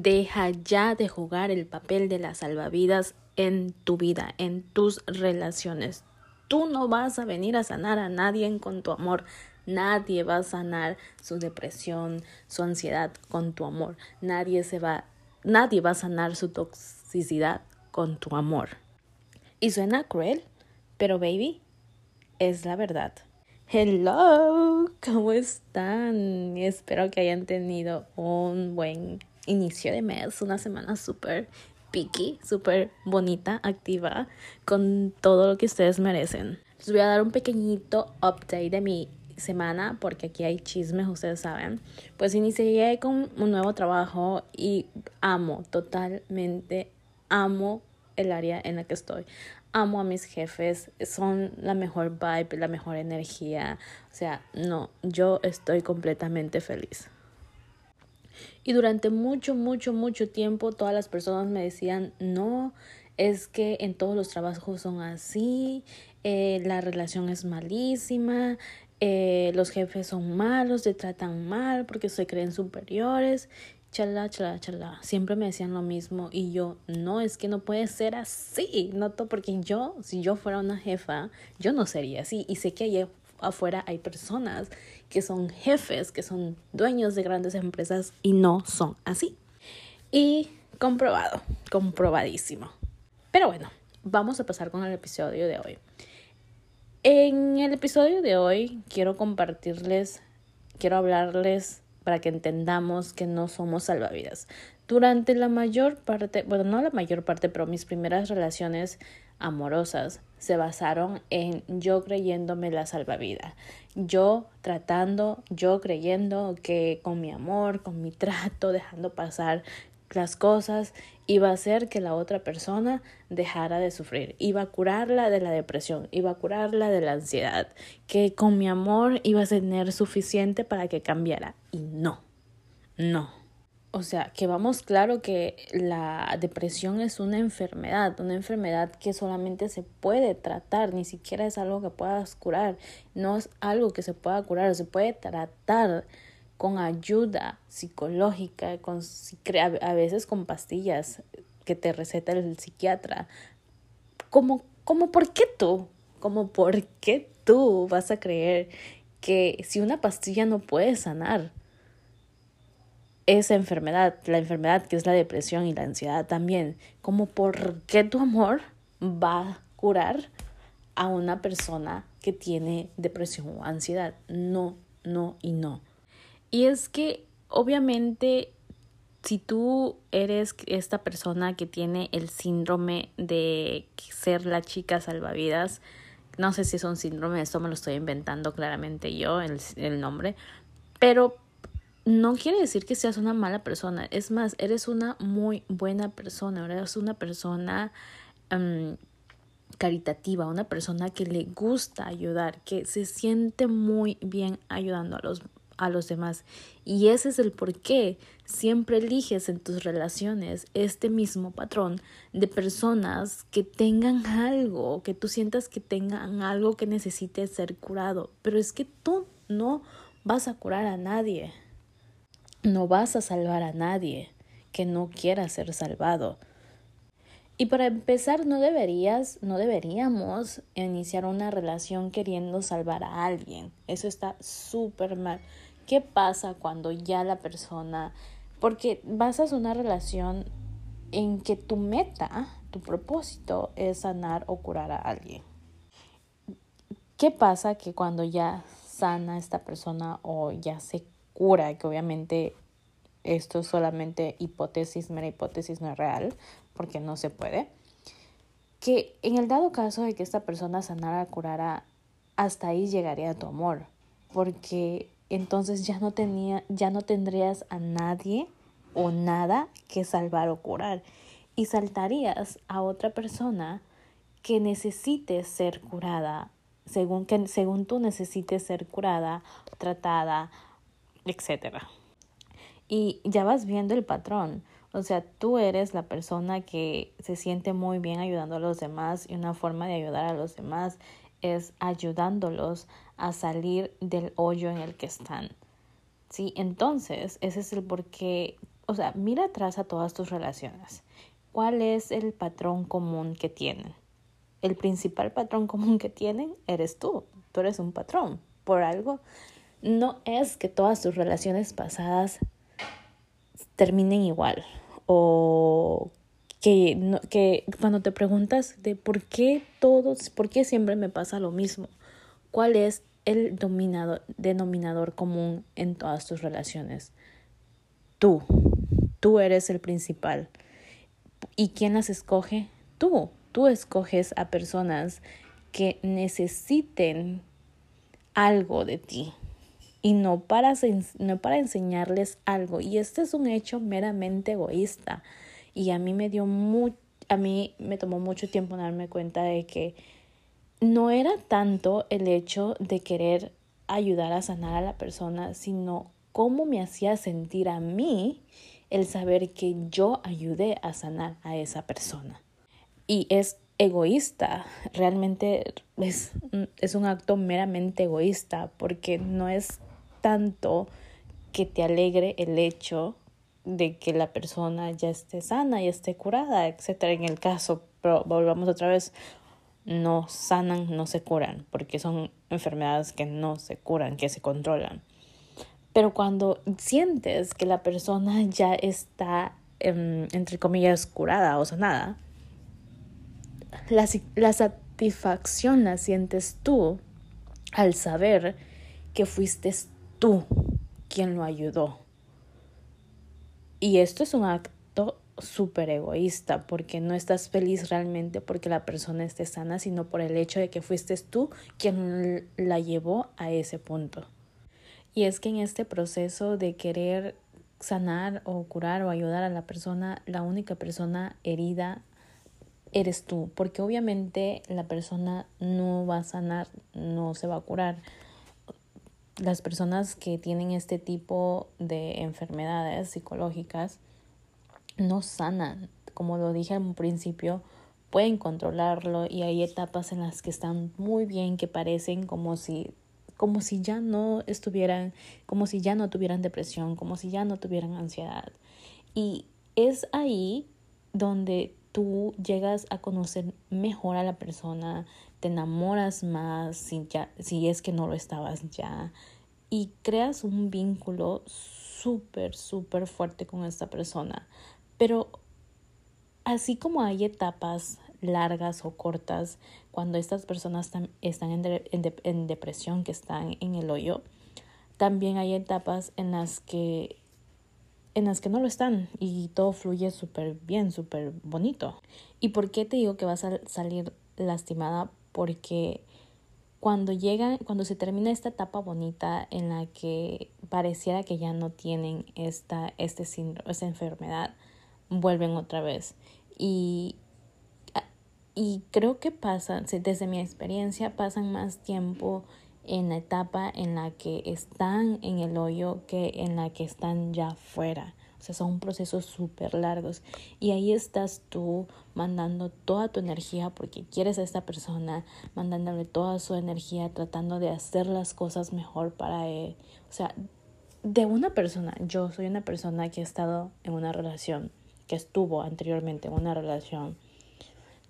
Deja ya de jugar el papel de las salvavidas en tu vida, en tus relaciones. Tú no vas a venir a sanar a nadie con tu amor. Nadie va a sanar su depresión, su ansiedad con tu amor. Nadie se va, nadie va a sanar su toxicidad con tu amor. Y suena cruel, pero baby, es la verdad. Hello, ¿cómo están? Espero que hayan tenido un buen inicio de mes, una semana súper picky, súper bonita, activa, con todo lo que ustedes merecen. Les voy a dar un pequeñito update de mi semana porque aquí hay chismes, ustedes saben. Pues inicié con un nuevo trabajo y amo, totalmente amo el área en la que estoy. Amo a mis jefes, son la mejor vibe, la mejor energía. O sea, no, yo estoy completamente feliz. Y durante mucho, mucho, mucho tiempo todas las personas me decían, no, es que en todos los trabajos son así, eh, la relación es malísima, eh, los jefes son malos, te tratan mal porque se creen superiores, chala, chala, chala. Siempre me decían lo mismo y yo, no, es que no puede ser así, no, porque yo, si yo fuera una jefa, yo no sería así. Y sé que hay afuera hay personas que son jefes, que son dueños de grandes empresas y no son así. Y comprobado, comprobadísimo. Pero bueno, vamos a pasar con el episodio de hoy. En el episodio de hoy quiero compartirles, quiero hablarles para que entendamos que no somos salvavidas. Durante la mayor parte, bueno, no la mayor parte, pero mis primeras relaciones amorosas se basaron en yo creyéndome la salvavidas, yo tratando, yo creyendo que con mi amor, con mi trato, dejando pasar las cosas, iba a hacer que la otra persona dejara de sufrir, iba a curarla de la depresión, iba a curarla de la ansiedad, que con mi amor iba a tener suficiente para que cambiara. Y no, no. O sea, que vamos claro que la depresión es una enfermedad, una enfermedad que solamente se puede tratar, ni siquiera es algo que puedas curar, no es algo que se pueda curar, se puede tratar con ayuda psicológica, con, a veces con pastillas que te receta el psiquiatra. Como, como, ¿por qué tú? Como, ¿por qué tú vas a creer que si una pastilla no puede sanar? Esa enfermedad, la enfermedad que es la depresión y la ansiedad también, como por qué tu amor va a curar a una persona que tiene depresión o ansiedad. No, no y no. Y es que obviamente si tú eres esta persona que tiene el síndrome de ser la chica salvavidas, no sé si es un síndrome, esto me lo estoy inventando claramente yo, el, el nombre, pero no quiere decir que seas una mala persona. Es más, eres una muy buena persona. Eres una persona em, caritativa, una persona que le gusta ayudar, que se siente muy bien ayudando a los, a los demás. Y ese es el por qué siempre eliges en tus relaciones este mismo patrón de personas que tengan algo, que tú sientas que tengan algo que necesite ser curado. Pero es que tú no vas a curar a nadie. No vas a salvar a nadie que no quiera ser salvado. Y para empezar, no deberías, no deberíamos iniciar una relación queriendo salvar a alguien. Eso está súper mal. ¿Qué pasa cuando ya la persona, porque basas una relación en que tu meta, tu propósito es sanar o curar a alguien? ¿Qué pasa que cuando ya sana esta persona o ya se cura, que obviamente esto es solamente hipótesis, mera hipótesis, no es real, porque no se puede, que en el dado caso de que esta persona sanara, curara, hasta ahí llegaría tu amor, porque entonces ya no tenía, ya no tendrías a nadie o nada que salvar o curar y saltarías a otra persona que necesite ser curada, según que según tú necesites ser curada, tratada, etcétera. Y ya vas viendo el patrón. O sea, tú eres la persona que se siente muy bien ayudando a los demás y una forma de ayudar a los demás es ayudándolos a salir del hoyo en el que están. ¿Sí? Entonces, ese es el por qué o sea, mira atrás a todas tus relaciones. ¿Cuál es el patrón común que tienen? El principal patrón común que tienen eres tú. Tú eres un patrón. Por algo, no es que todas tus relaciones pasadas terminen igual o que, que cuando te preguntas de por qué todos, por qué siempre me pasa lo mismo, cuál es el dominador, denominador común en todas tus relaciones. Tú, tú eres el principal. ¿Y quién las escoge? Tú. Tú escoges a personas que necesiten algo de ti y no para, no para enseñarles algo. Y este es un hecho meramente egoísta. Y a mí me dio muy, a mí me tomó mucho tiempo darme cuenta de que no era tanto el hecho de querer ayudar a sanar a la persona, sino cómo me hacía sentir a mí el saber que yo ayudé a sanar a esa persona. Y es egoísta, realmente es, es un acto meramente egoísta porque no es tanto que te alegre el hecho de que la persona ya esté sana y esté curada, etcétera. En el caso, pero volvamos otra vez, no sanan, no se curan, porque son enfermedades que no se curan, que se controlan. Pero cuando sientes que la persona ya está, em, entre comillas, curada o sanada, la, la satisfacción la sientes tú al saber que fuiste tú quien lo ayudó. Y esto es un acto súper egoísta porque no estás feliz realmente porque la persona esté sana, sino por el hecho de que fuiste tú quien la llevó a ese punto. Y es que en este proceso de querer sanar o curar o ayudar a la persona, la única persona herida eres tú, porque obviamente la persona no va a sanar, no se va a curar las personas que tienen este tipo de enfermedades psicológicas no sanan. Como lo dije al principio, pueden controlarlo y hay etapas en las que están muy bien, que parecen como si como si ya no estuvieran, como si ya no tuvieran depresión, como si ya no tuvieran ansiedad. Y es ahí donde tú llegas a conocer mejor a la persona, te enamoras más si, ya, si es que no lo estabas ya y creas un vínculo súper, súper fuerte con esta persona. Pero así como hay etapas largas o cortas cuando estas personas están en, en depresión, que están en el hoyo, también hay etapas en las que en las que no lo están y todo fluye súper bien, súper bonito. ¿Y por qué te digo que vas a salir lastimada? Porque cuando llega, cuando se termina esta etapa bonita en la que pareciera que ya no tienen esta, este síndrome, esta enfermedad, vuelven otra vez. Y, y creo que pasan, desde mi experiencia, pasan más tiempo en la etapa en la que están en el hoyo que en la que están ya fuera. O sea, son procesos súper largos. Y ahí estás tú mandando toda tu energía porque quieres a esta persona, mandándole toda su energía, tratando de hacer las cosas mejor para él. O sea, de una persona, yo soy una persona que ha estado en una relación, que estuvo anteriormente en una relación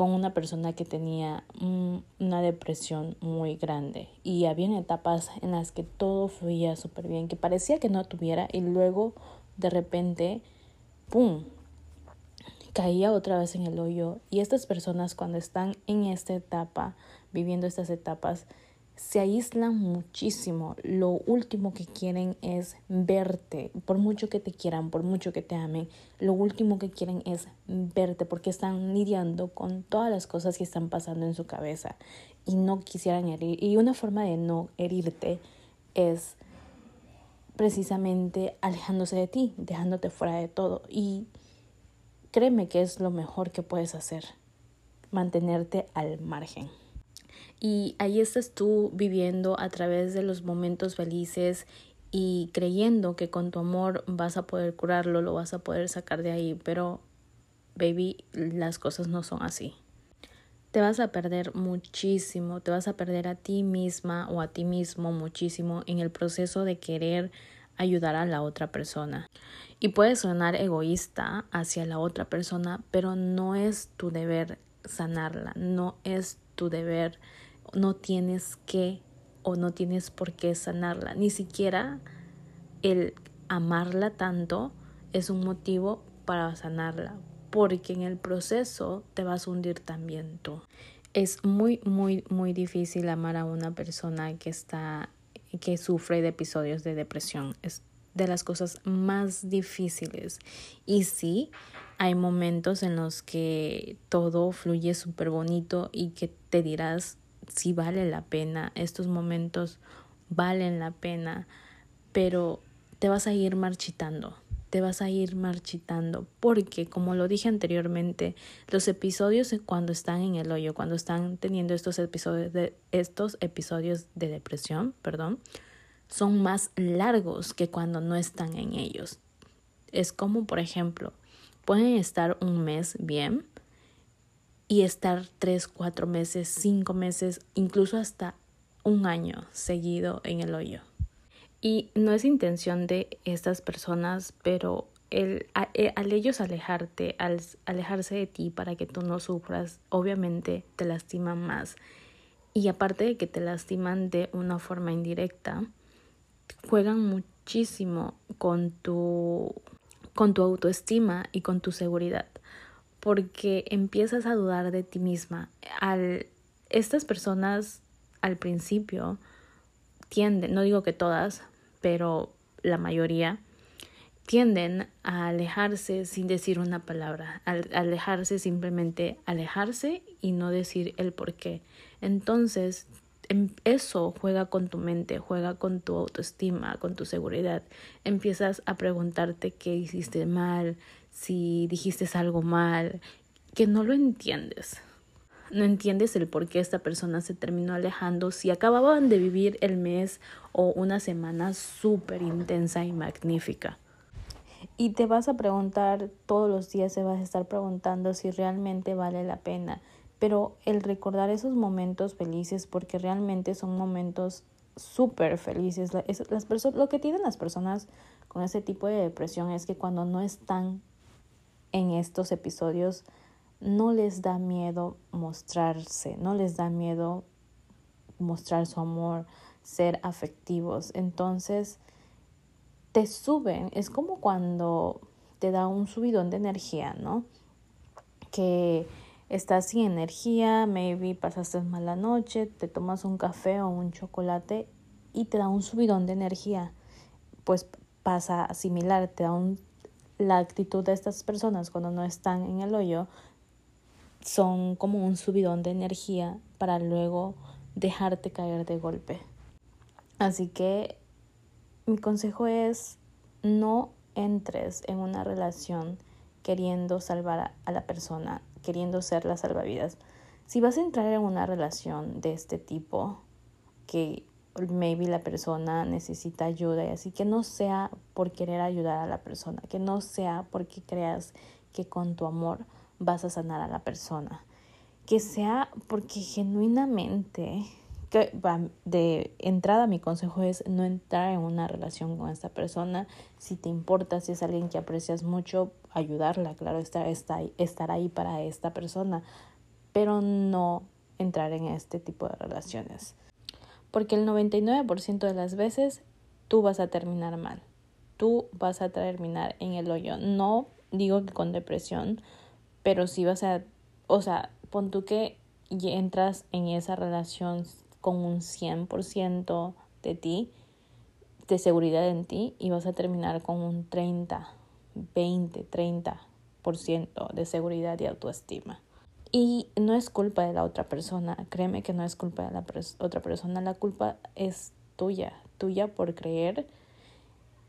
con una persona que tenía una depresión muy grande y había etapas en las que todo fluía súper bien, que parecía que no tuviera y luego de repente, ¡pum!, caía otra vez en el hoyo. Y estas personas cuando están en esta etapa, viviendo estas etapas, se aíslan muchísimo. Lo último que quieren es verte, por mucho que te quieran, por mucho que te amen, lo último que quieren es verte porque están lidiando con todas las cosas que están pasando en su cabeza y no quisieran herir. Y una forma de no herirte es precisamente alejándose de ti, dejándote fuera de todo. Y créeme que es lo mejor que puedes hacer, mantenerte al margen. Y ahí estás tú viviendo a través de los momentos felices y creyendo que con tu amor vas a poder curarlo, lo vas a poder sacar de ahí, pero baby, las cosas no son así. Te vas a perder muchísimo, te vas a perder a ti misma o a ti mismo muchísimo en el proceso de querer ayudar a la otra persona. Y puede sonar egoísta hacia la otra persona, pero no es tu deber sanarla, no es tu deber, no tienes que o no tienes por qué sanarla, ni siquiera el amarla tanto es un motivo para sanarla, porque en el proceso te vas a hundir también tú. Es muy, muy, muy difícil amar a una persona que está, que sufre de episodios de depresión. Es de las cosas más difíciles. Y sí, hay momentos en los que todo fluye súper bonito y que te dirás si vale la pena. Estos momentos valen la pena, pero te vas a ir marchitando te vas a ir marchitando porque como lo dije anteriormente los episodios cuando están en el hoyo cuando están teniendo estos episodios de estos episodios de depresión perdón son más largos que cuando no están en ellos es como por ejemplo pueden estar un mes bien y estar tres cuatro meses cinco meses incluso hasta un año seguido en el hoyo y no es intención de estas personas, pero el, eh, al ellos alejarte, al alejarse de ti para que tú no sufras, obviamente te lastiman más. Y aparte de que te lastiman de una forma indirecta, juegan muchísimo con tu, con tu autoestima y con tu seguridad, porque empiezas a dudar de ti misma. Al, estas personas al principio tienden, no digo que todas, pero la mayoría tienden a alejarse sin decir una palabra, a alejarse simplemente alejarse y no decir el por qué. Entonces, eso juega con tu mente, juega con tu autoestima, con tu seguridad. Empiezas a preguntarte qué hiciste mal, si dijiste algo mal, que no lo entiendes no entiendes el por qué esta persona se terminó alejando si acababan de vivir el mes o una semana súper intensa y magnífica. Y te vas a preguntar, todos los días te vas a estar preguntando si realmente vale la pena. Pero el recordar esos momentos felices, porque realmente son momentos súper felices. Las personas, lo que tienen las personas con ese tipo de depresión es que cuando no están en estos episodios no les da miedo mostrarse, no les da miedo mostrar su amor, ser afectivos. Entonces, te suben, es como cuando te da un subidón de energía, ¿no? Que estás sin energía, maybe pasaste mala noche, te tomas un café o un chocolate y te da un subidón de energía. Pues pasa similar, te da un, la actitud de estas personas cuando no están en el hoyo son como un subidón de energía para luego dejarte caer de golpe. Así que mi consejo es no entres en una relación queriendo salvar a la persona, queriendo ser la salvavidas. Si vas a entrar en una relación de este tipo, que maybe la persona necesita ayuda y así que no sea por querer ayudar a la persona, que no sea porque creas que con tu amor vas a sanar a la persona. Que sea porque genuinamente, de entrada mi consejo es no entrar en una relación con esta persona. Si te importa, si es alguien que aprecias mucho, ayudarla, claro, estar, estar ahí para esta persona, pero no entrar en este tipo de relaciones. Porque el 99% de las veces tú vas a terminar mal. Tú vas a terminar en el hoyo. No digo que con depresión, pero si vas a, o sea, pon tú que entras en esa relación con un 100% de ti, de seguridad en ti, y vas a terminar con un 30, 20, 30% de seguridad y autoestima. Y no es culpa de la otra persona, créeme que no es culpa de la otra persona, la culpa es tuya, tuya por creer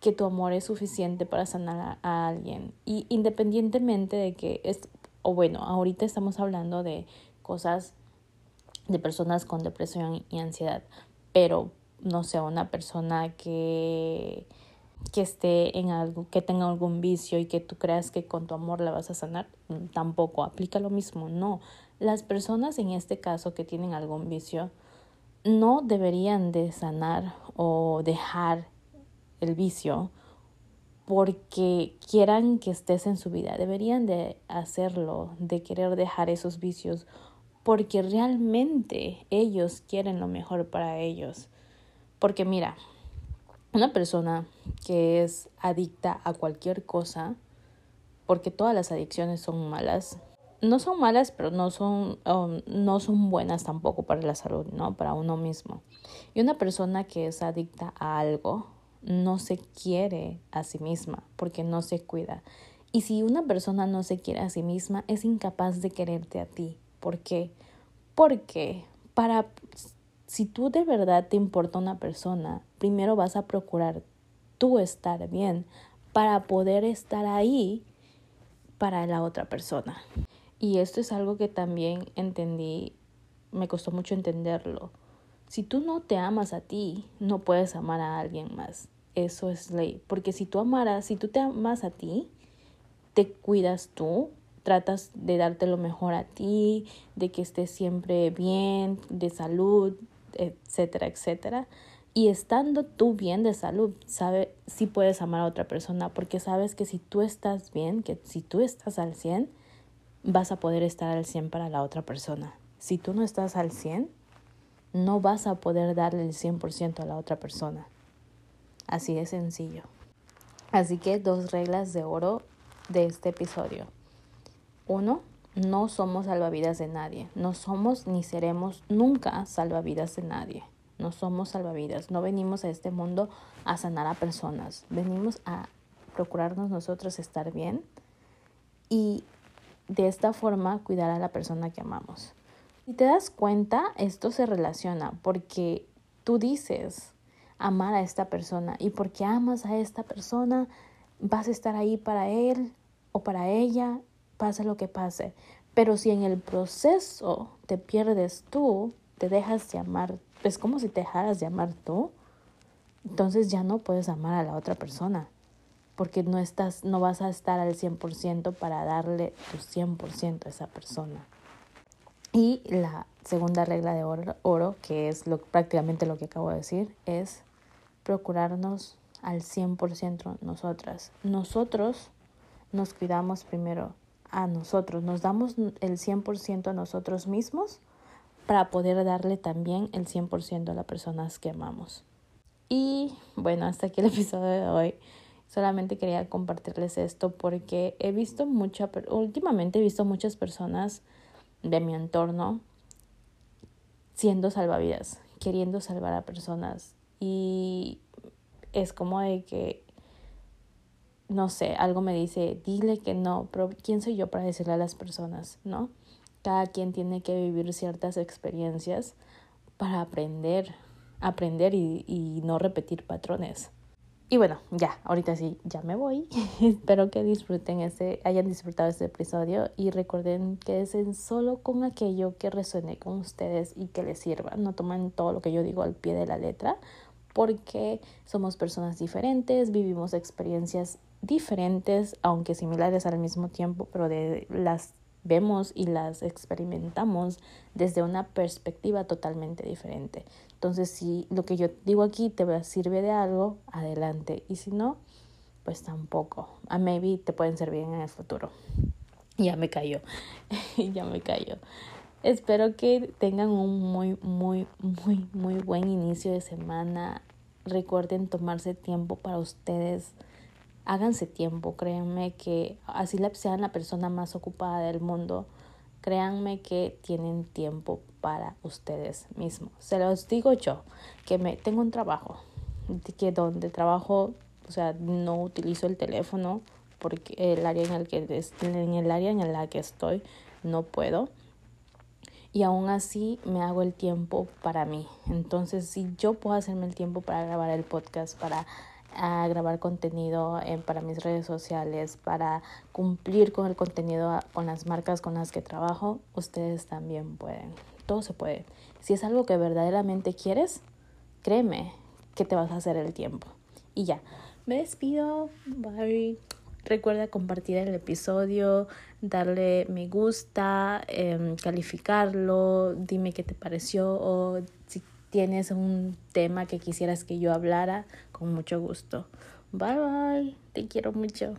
que tu amor es suficiente para sanar a, alguien. Y independientemente de que es, o bueno, ahorita estamos hablando de cosas de personas con depresión y ansiedad, pero no sé, una persona que que esté en algo, que tenga algún vicio y que tú creas que con tu amor la vas a sanar, mm, tampoco aplica lo mismo, no. Las personas en este caso que tienen algún vicio no deberían de sanar o dejar el vicio porque quieran que estés en su vida. Deberían de hacerlo, de querer dejar esos vicios, porque realmente ellos quieren lo mejor para ellos. Porque mira, una persona que es adicta a cualquier cosa, porque todas las adicciones son malas, no son malas, pero no son, um, no son buenas tampoco para la salud, ¿no? Para uno mismo. Y una persona que es adicta a algo, no se quiere a sí misma porque no se cuida. Y si una persona no se quiere a sí misma, es incapaz de quererte a ti. ¿Por qué? Porque para si tú de verdad te importa una persona, primero vas a procurar tú estar bien para poder estar ahí para la otra persona. Y esto es algo que también entendí, me costó mucho entenderlo. Si tú no te amas a ti, no puedes amar a alguien más eso es ley. Porque si tú amaras, si tú te amas a ti, te cuidas tú, tratas de darte lo mejor a ti, de que estés siempre bien, de salud, etcétera, etcétera. Y estando tú bien de salud, sabes si puedes amar a otra persona, porque sabes que si tú estás bien, que si tú estás al 100, vas a poder estar al 100 para la otra persona. Si tú no estás al 100, no vas a poder darle el 100% a la otra persona. Así de sencillo. Así que dos reglas de oro de este episodio. Uno, no somos salvavidas de nadie. No somos ni seremos nunca salvavidas de nadie. No somos salvavidas. No venimos a este mundo a sanar a personas. Venimos a procurarnos nosotros estar bien y de esta forma cuidar a la persona que amamos. Si te das cuenta, esto se relaciona porque tú dices, amar a esta persona y porque amas a esta persona vas a estar ahí para él o para ella, pase lo que pase. Pero si en el proceso te pierdes tú, te dejas de amar, es como si te dejaras de amar tú, entonces ya no puedes amar a la otra persona, porque no estás no vas a estar al 100% para darle tu 100% a esa persona. Y la segunda regla de oro, oro que es lo, prácticamente lo que acabo de decir, es procurarnos al 100% nosotras. Nosotros nos cuidamos primero a nosotros, nos damos el 100% a nosotros mismos para poder darle también el 100% a las personas que amamos. Y bueno, hasta aquí el episodio de hoy. Solamente quería compartirles esto porque he visto mucha, últimamente he visto muchas personas de mi entorno siendo salvavidas, queriendo salvar a personas, y es como de que, no sé, algo me dice, dile que no, pero ¿quién soy yo para decirle a las personas, no? Cada quien tiene que vivir ciertas experiencias para aprender, aprender y, y no repetir patrones. Y bueno, ya, ahorita sí, ya me voy. Espero que disfruten este, hayan disfrutado este episodio y recuerden que es solo con aquello que resuene con ustedes y que les sirva. No tomen todo lo que yo digo al pie de la letra porque somos personas diferentes, vivimos experiencias diferentes, aunque similares al mismo tiempo, pero de las vemos y las experimentamos desde una perspectiva totalmente diferente. Entonces, si lo que yo digo aquí te sirve de algo, adelante. Y si no, pues tampoco. A maybe te pueden servir en el futuro. Ya me cayó. ya me cayó. Espero que tengan un muy, muy, muy, muy buen inicio de semana. Recuerden tomarse tiempo para ustedes. Háganse tiempo, créanme que así sean la persona más ocupada del mundo, créanme que tienen tiempo para ustedes mismos. Se los digo yo, que me tengo un trabajo, que donde trabajo, o sea, no utilizo el teléfono porque el área en el que en el área en la que estoy no puedo y aún así me hago el tiempo para mí. Entonces, si yo puedo hacerme el tiempo para grabar el podcast, para ah, grabar contenido para mis redes sociales, para cumplir con el contenido con las marcas con las que trabajo, ustedes también pueden. Todo se puede. Si es algo que verdaderamente quieres, créeme que te vas a hacer el tiempo. Y ya, me despido. Bye. Recuerda compartir el episodio, darle me gusta, em, calificarlo, dime qué te pareció o si tienes un tema que quisieras que yo hablara, con mucho gusto. Bye bye, te quiero mucho.